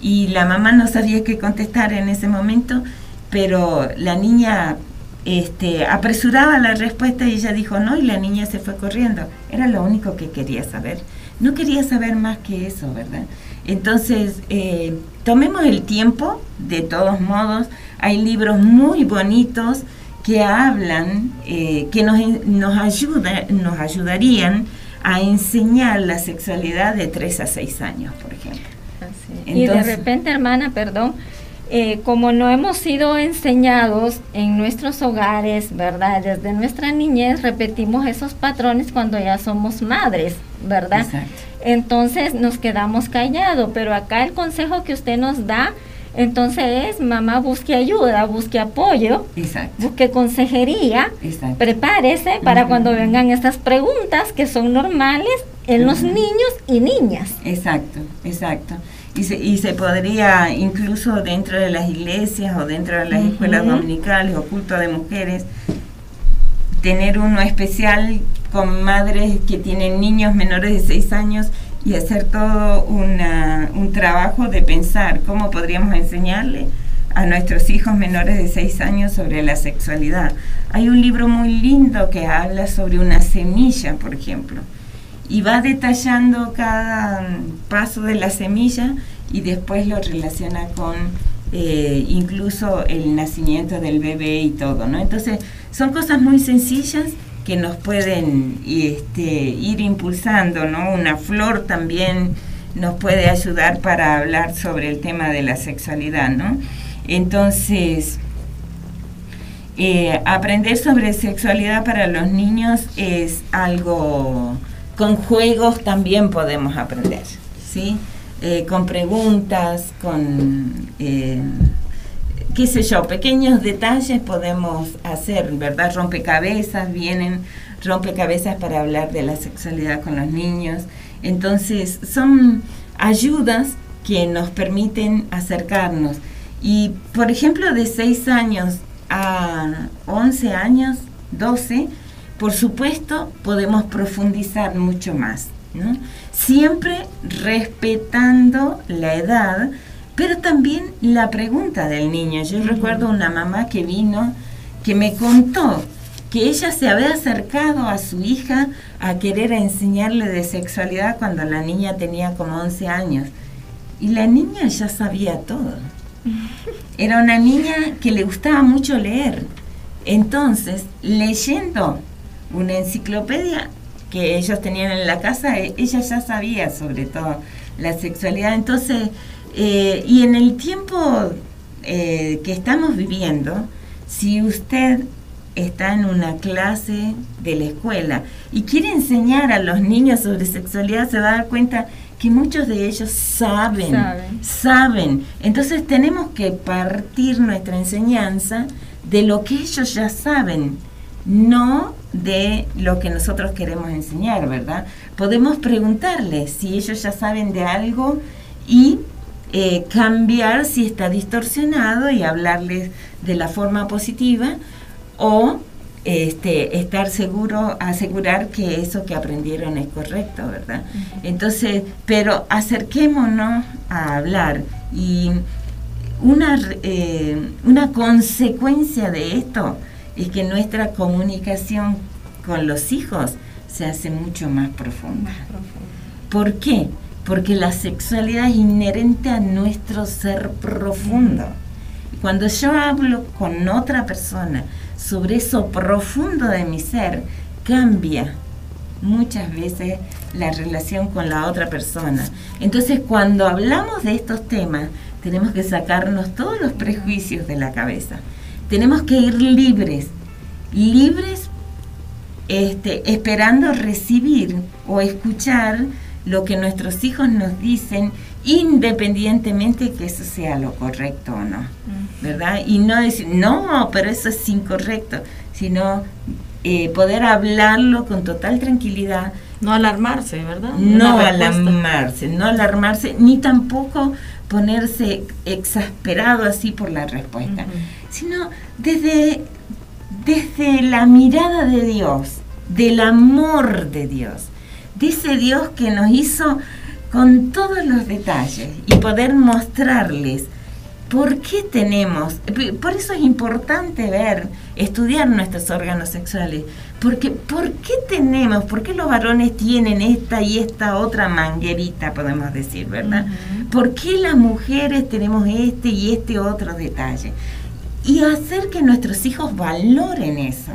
Y la mamá no sabía qué contestar en ese momento, pero la niña este, apresuraba la respuesta y ella dijo no y la niña se fue corriendo. Era lo único que quería saber. No quería saber más que eso, ¿verdad? Entonces, eh, tomemos el tiempo, de todos modos, hay libros muy bonitos que hablan, eh, que nos, nos, ayuda, nos ayudarían a enseñar la sexualidad de 3 a 6 años, por ejemplo. y de repente, hermana, perdón, eh, como no hemos sido enseñados en nuestros hogares, ¿verdad? Desde nuestra niñez repetimos esos patrones cuando ya somos madres, ¿verdad? Entonces nos quedamos callados, pero acá el consejo que usted nos da entonces, mamá, busque ayuda, busque apoyo, busque consejería, prepárese para cuando vengan estas preguntas que son normales en los niños y niñas. Exacto, exacto. Y se, y se podría, incluso dentro de las iglesias o dentro de las escuelas dominicales o culto de mujeres, tener uno especial con madres que tienen niños menores de 6 años y hacer todo un trabajo de pensar cómo podríamos enseñarle a nuestros hijos menores de 6 años sobre la sexualidad. Hay un libro muy lindo que habla sobre una semilla, por ejemplo, y va detallando cada paso de la semilla y después lo relaciona con eh, incluso el nacimiento del bebé y todo, ¿no? Entonces, son cosas muy sencillas que nos pueden este, ir impulsando, ¿no? Una flor también nos puede ayudar para hablar sobre el tema de la sexualidad, ¿no? Entonces, eh, aprender sobre sexualidad para los niños es algo, con juegos también podemos aprender, ¿sí? Eh, con preguntas, con... Eh, qué sé yo, pequeños detalles podemos hacer, ¿verdad? Rompecabezas, vienen rompecabezas para hablar de la sexualidad con los niños. Entonces, son ayudas que nos permiten acercarnos. Y, por ejemplo, de 6 años a 11 años, 12, por supuesto, podemos profundizar mucho más, ¿no? Siempre respetando la edad, pero también la pregunta del niño. Yo recuerdo una mamá que vino, que me contó que ella se había acercado a su hija a querer enseñarle de sexualidad cuando la niña tenía como 11 años. Y la niña ya sabía todo. Era una niña que le gustaba mucho leer. Entonces, leyendo una enciclopedia que ellos tenían en la casa, e-, ella ya sabía sobre todo la sexualidad. Entonces, eh, y en el tiempo eh, que estamos viviendo, si usted está en una clase de la escuela y quiere enseñar a los niños sobre sexualidad, se va a dar cuenta que muchos de ellos saben, saben, saben. Entonces tenemos que partir nuestra enseñanza de lo que ellos ya saben, no de lo que nosotros queremos enseñar, ¿verdad? Podemos preguntarles si ellos ya saben de algo y eh, cambiar si está distorsionado y hablarles de la forma positiva o este, estar seguro, asegurar que eso que aprendieron es correcto, ¿verdad? Entonces, pero acerquémonos a hablar y una, eh, una consecuencia de esto es que nuestra comunicación con los hijos se hace mucho más profunda. ¿Por qué? Porque la sexualidad es inherente a nuestro ser profundo. Cuando yo hablo con otra persona sobre eso profundo de mi ser, cambia muchas veces la relación con la otra persona. Entonces, cuando hablamos de estos temas, tenemos que sacarnos todos los prejuicios de la cabeza. Tenemos que ir libres, libres este, esperando recibir o escuchar lo que nuestros hijos nos dicen, independientemente que eso sea lo correcto o no, ¿verdad? Y no decir, no, pero eso es incorrecto, sino eh, poder hablarlo con total tranquilidad. No alarmarse, ¿verdad? No alarmarse, no alarmarse, ni tampoco ponerse exasperado así por la respuesta, sino desde, desde la mirada de Dios, del amor de Dios dice Dios que nos hizo con todos los detalles y poder mostrarles por qué tenemos, por eso es importante ver, estudiar nuestros órganos sexuales, porque ¿por qué tenemos, por qué los varones tienen esta y esta otra manguerita, podemos decir, ¿verdad? ¿Por qué las mujeres tenemos este y este otro detalle? Y hacer que nuestros hijos valoren eso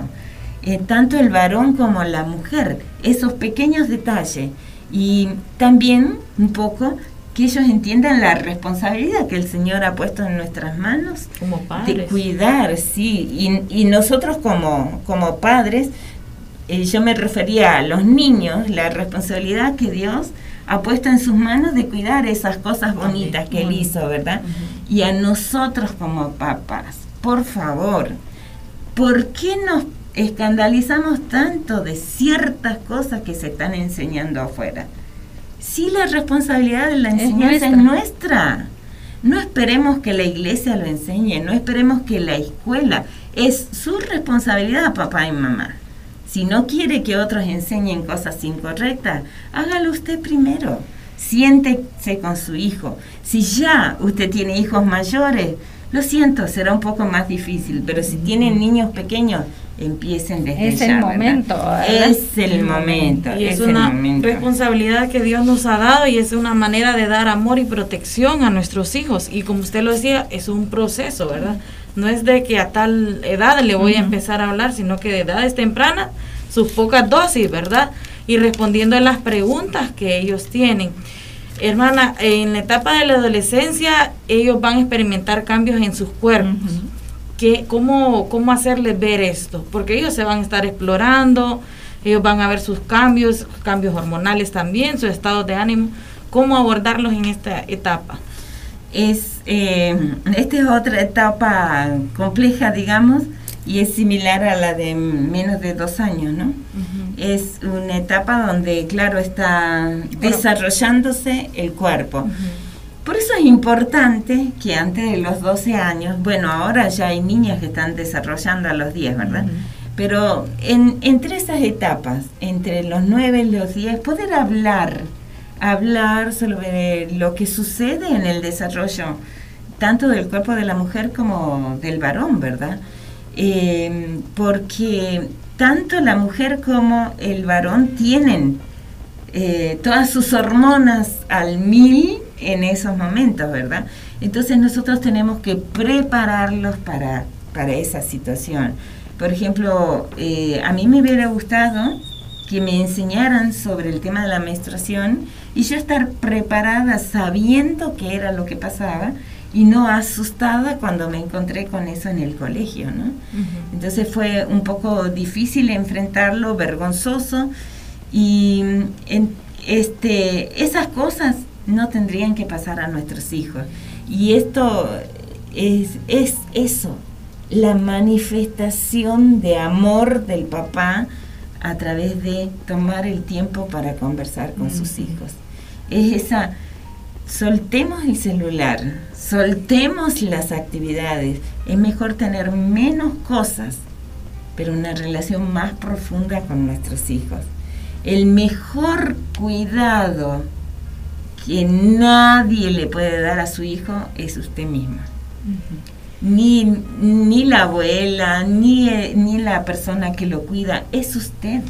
eh, tanto el varón como la mujer, esos pequeños detalles. Y también un poco que ellos entiendan la responsabilidad que el Señor ha puesto en nuestras manos como padres. de cuidar, sí, y, nosotros como, como padres, eh, yo me refería a los niños, la responsabilidad que Dios ha puesto en sus manos de cuidar esas cosas bonitas que Él hizo, ¿verdad? Y a nosotros como papás, por favor, ¿por qué nos escandalizamos tanto de ciertas cosas que se están enseñando afuera. Si la responsabilidad de la enseñanza es nuestra. No esperemos que la iglesia lo enseñe, no esperemos que la escuela. Es su responsabilidad, papá y mamá. Si no quiere que otros enseñen cosas incorrectas, hágalo usted primero. Siéntese con su hijo. Si ya usted tiene hijos mayores, lo siento, será un poco más difícil, pero si tienen niños pequeños, empiecen desde es el momento es el momento y es, una responsabilidad que Dios nos ha dado y es una manera de dar amor y protección a nuestros hijos. Y como usted lo decía es un proceso verdad no es de que a tal edad le voy a empezar a hablar sino que de edades tempranas sus pocas dosis verdad y respondiendo a las preguntas que ellos tienen hermana en la etapa de la adolescencia ellos van a experimentar cambios en sus cuerpos. Cómo, cómo hacerles ver esto, porque ellos se van a estar explorando, ellos van a ver sus cambios, cambios hormonales también, su estado de ánimo, cómo abordarlos en esta etapa. Es, eh, esta es otra etapa compleja, digamos, y es similar a la de menos de dos años, ¿no? Es una etapa donde, claro, está desarrollándose el cuerpo. Por eso es importante que antes de los 12 años, bueno, ahora ya hay niñas que están desarrollando a los 10, ¿verdad? Pero en, entre esas etapas, entre los 9 y los 10, poder hablar, hablar sobre lo que sucede en el desarrollo, tanto del cuerpo de la mujer como del varón, ¿verdad? Eh, porque tanto la mujer como el varón tienen eh, todas sus hormonas al mil en esos momentos, ¿verdad? Entonces nosotros tenemos que prepararlos para, para esa situación. Por ejemplo, eh, a mí me hubiera gustado que me enseñaran sobre el tema de la menstruación y yo estar preparada sabiendo qué era lo que pasaba y no asustada cuando me encontré con eso en el colegio, ¿no? Entonces fue un poco difícil enfrentarlo, vergonzoso y este, esas cosas no tendrían que pasar a nuestros hijos. Y esto es, es eso, la manifestación de amor del papá a través de tomar el tiempo para conversar con sus hijos. Es esa, soltemos el celular, soltemos las actividades, es mejor tener menos cosas, pero una relación más profunda con nuestros hijos. El mejor cuidado que nadie le puede dar a su hijo es usted misma ni, ni la abuela, ni, ni la persona que lo cuida, es usted.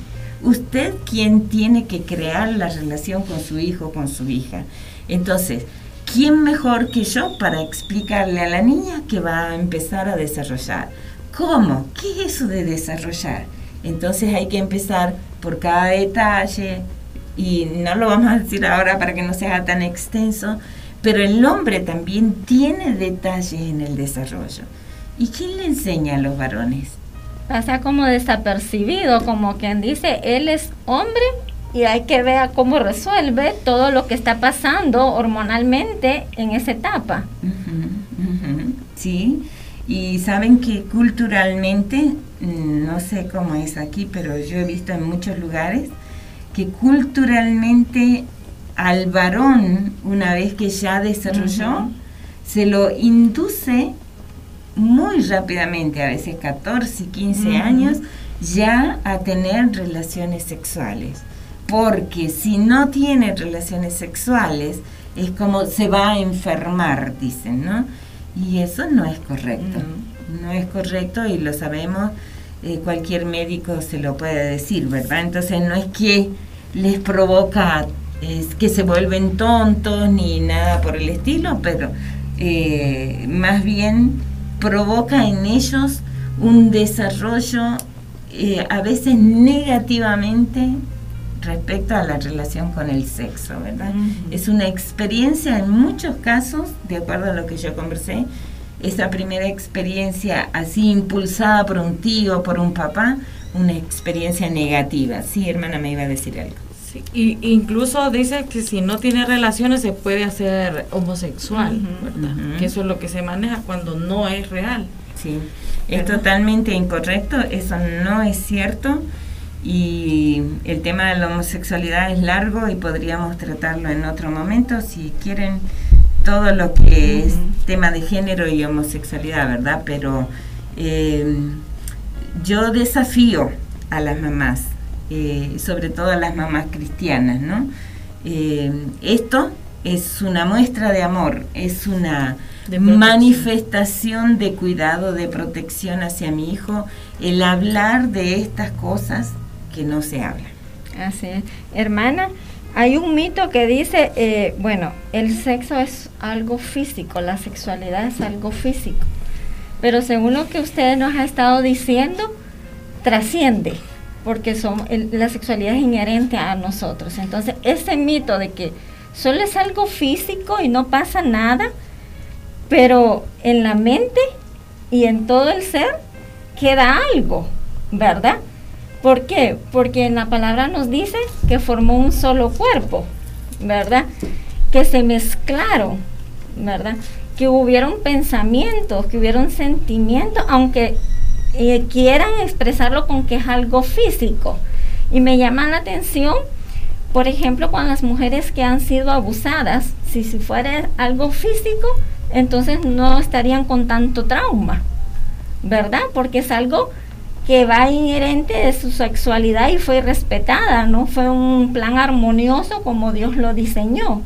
Usted quien tiene que crear la relación con su hijo, con su hija. Entonces, ¿quién mejor que yo para explicarle a la niña que va a empezar a desarrollar? ¿Cómo? ¿Qué es eso de desarrollar? Entonces hay que empezar por cada detalle y no lo vamos a decir ahora para que no sea tan extenso, pero el hombre también tiene detalles en el desarrollo. ¿Y quién le enseña a los varones? Pasa como desapercibido, como quien dice, él es hombre y hay que ver cómo resuelve todo lo que está pasando hormonalmente en esa etapa. Sí, y saben que culturalmente, mm, no sé cómo es aquí, pero yo he visto en muchos lugares que culturalmente al varón, una vez que ya desarrolló, se lo induce muy rápidamente, a veces 14, 15 años, ya a tener relaciones sexuales. Porque si no tiene relaciones sexuales, es como se va a enfermar, dicen, ¿no? Y eso no es correcto. No es correcto y lo sabemos, eh, cualquier médico se lo puede decir, ¿verdad? Entonces no es que les provoca es que se vuelven tontos ni nada por el estilo, pero eh, más bien provoca en ellos un desarrollo eh, a veces negativamente respecto a la relación con el sexo, ¿verdad? Es una experiencia en muchos casos, de acuerdo a lo que yo conversé, esa primera experiencia así impulsada por un tío, por un papá, una experiencia negativa. Sí, hermana, me iba a decir algo. Y incluso dice que si no tiene relaciones se puede hacer homosexual, ¿verdad? Que eso es lo que se maneja cuando no es real. Sí, es totalmente incorrecto, eso no es cierto y el tema de la homosexualidad es largo y podríamos tratarlo en otro momento si quieren todo lo que es tema de género y homosexualidad, ¿verdad? Pero eh, yo desafío a las mamás eh, sobre todo a las mamás cristianas, ¿no? Eh, esto es una muestra de amor, es una manifestación de cuidado, de protección hacia mi hijo, el hablar de estas cosas que no se hablan. Así es. Hermana, hay un mito que dice, eh, bueno, el sexo es algo físico, la sexualidad es algo físico, pero según lo que usted nos ha estado diciendo, trasciende porque son, la sexualidad es inherente a nosotros. Entonces, ese mito de que solo es algo físico y no pasa nada, pero en la mente y en todo el ser queda algo, ¿verdad? ¿Por qué? Porque en la palabra nos dice que formó un solo cuerpo, ¿verdad? Que se mezclaron, ¿verdad? Que hubieron pensamientos, que hubieron sentimientos, aunque eh, quieran expresarlo con que es algo físico. Y me llama la atención, por ejemplo, con las mujeres que han sido abusadas, si, si fuera algo físico, entonces no estarían con tanto trauma, ¿verdad? Porque es algo que va inherente de su sexualidad y fue respetada, no fue un plan armonioso como Dios lo diseñó.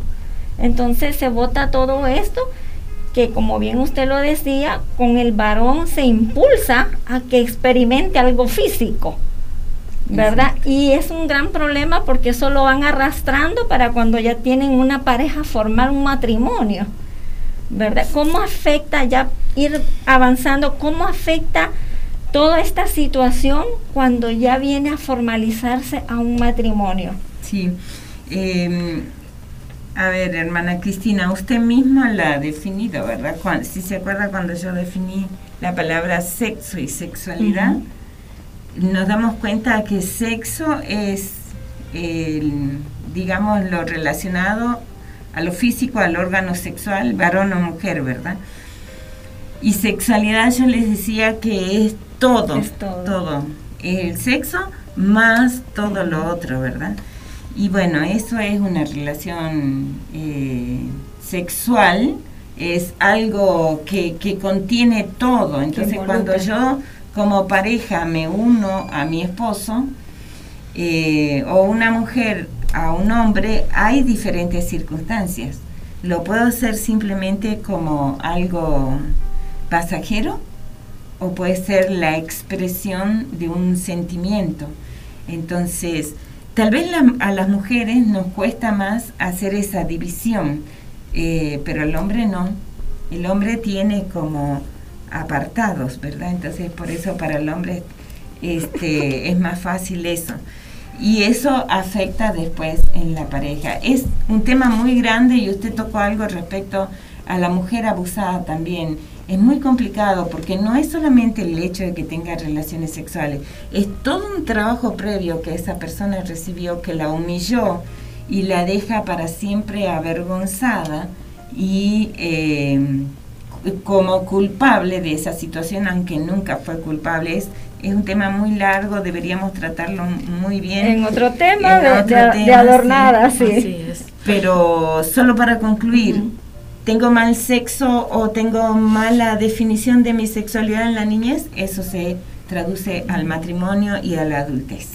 Entonces se vota todo esto que como bien usted lo decía, con el varón se impulsa a que experimente algo físico, ¿verdad? Y es un gran problema porque eso lo van arrastrando para cuando ya tienen una pareja formar un matrimonio, ¿verdad? ¿Cómo afecta ya ir avanzando? ¿Cómo afecta toda esta situación cuando ya viene a formalizarse a un matrimonio? Sí. Em, A ver, hermana Cristina, usted misma la ha definido, ¿verdad? si se acuerda cuando yo definí la palabra sexo y sexualidad, nos damos cuenta que sexo es, digamos, lo relacionado a lo físico, al órgano sexual, varón o mujer, ¿verdad? Y sexualidad yo les decía que es todo, es todo. todo. El sexo más todo lo otro, ¿verdad? Y bueno, eso es una relación eh, sexual, es algo que, que contiene todo. Entonces cuando yo como pareja me uno a mi esposo eh, o una mujer a un hombre, hay diferentes circunstancias. Lo puedo hacer simplemente como algo pasajero o puede ser la expresión de un sentimiento. Entonces, Tal vez a las mujeres nos cuesta más hacer esa división, eh, pero el hombre no. El hombre tiene como apartados, ¿verdad? Entonces por eso para el hombre este, es más fácil eso. Y eso afecta después en la pareja. Es un tema muy grande y usted tocó algo respecto a la mujer abusada también es muy complicado porque no es solamente el hecho de que tenga relaciones sexuales, es todo un trabajo previo que esa persona recibió que la humilló y la deja para siempre avergonzada y eh, como culpable de esa situación, aunque nunca fue culpable. Es, es un tema muy largo, deberíamos tratarlo muy bien. En otro tema, de, adornada, sí. Pero solo para concluir, tengo mal sexo o tengo mala definición de mi sexualidad en la niñez, eso se traduce al matrimonio y a la adultez.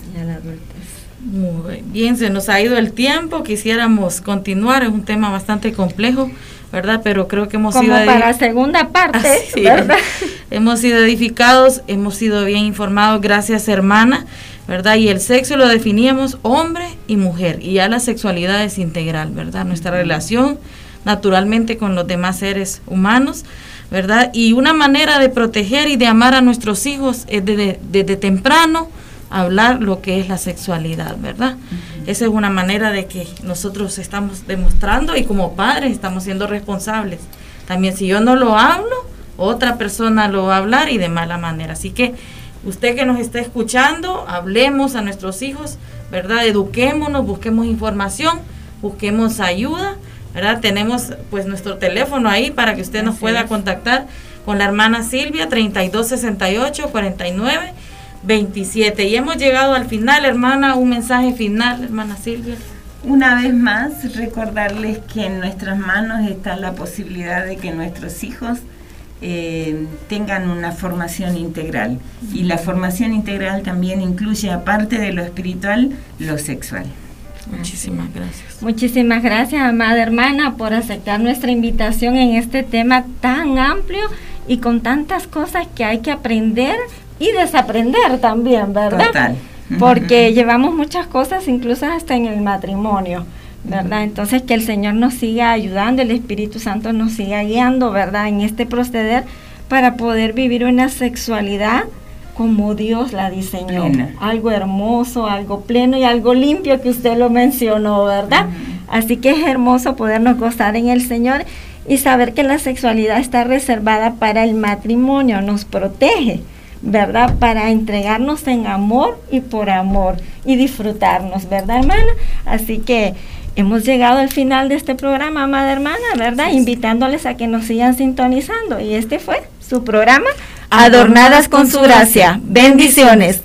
Muy bien, se nos ha ido el tiempo, quisiéramos continuar, es un tema bastante complejo, ¿verdad? Pero creo que hemos sido... para segunda parte, ¿verdad? hemos sido edificados, hemos sido bien informados, gracias hermana, ¿verdad? Y el sexo lo definíamos hombre y mujer, y ya la sexualidad es integral, ¿verdad? Nuestra relación naturalmente con los demás seres humanos, ¿verdad? Y una manera de proteger y de amar a nuestros hijos es desde, temprano hablar lo que es la sexualidad, ¿verdad? Esa es una manera de que nosotros estamos demostrando y como padres estamos siendo responsables. También si yo no lo hablo, otra persona lo va a hablar y de mala manera. Así que usted que nos está escuchando, hablemos a nuestros hijos, ¿verdad? Eduquémonos, busquemos información, busquemos ayuda ¿verdad? Tenemos pues nuestro teléfono ahí para que usted nos pueda contactar con la hermana Silvia 3268 49 27. Y hemos llegado al final, hermana, un mensaje final, hermana Silvia. Una vez más, recordarles que en nuestras manos está la posibilidad de que nuestros hijos eh, tengan una formación integral. Y la formación integral también incluye, aparte de lo espiritual, lo sexual. Muchísimas gracias. Muchísimas gracias, amada hermana, por aceptar nuestra invitación en este tema tan amplio y con tantas cosas que hay que aprender y desaprender también, ¿verdad? Total. Porque llevamos muchas cosas, incluso hasta en el matrimonio, ¿verdad? Entonces, que el Señor nos siga ayudando, el Espíritu Santo nos siga guiando, ¿verdad? En este proceder para poder vivir una sexualidad como Dios la diseñó. Algo hermoso, algo pleno y algo limpio que usted lo mencionó, ¿verdad? Así que es hermoso podernos gozar en el Señor y saber que la sexualidad está reservada para el matrimonio, nos protege, ¿verdad? Para entregarnos en amor y por amor y disfrutarnos, ¿verdad, hermana? Así que hemos llegado al final de este programa, amada hermana, ¿verdad? Invitándoles a que nos sigan sintonizando. Y este fue su programa adornadas con su gracia. Bendiciones.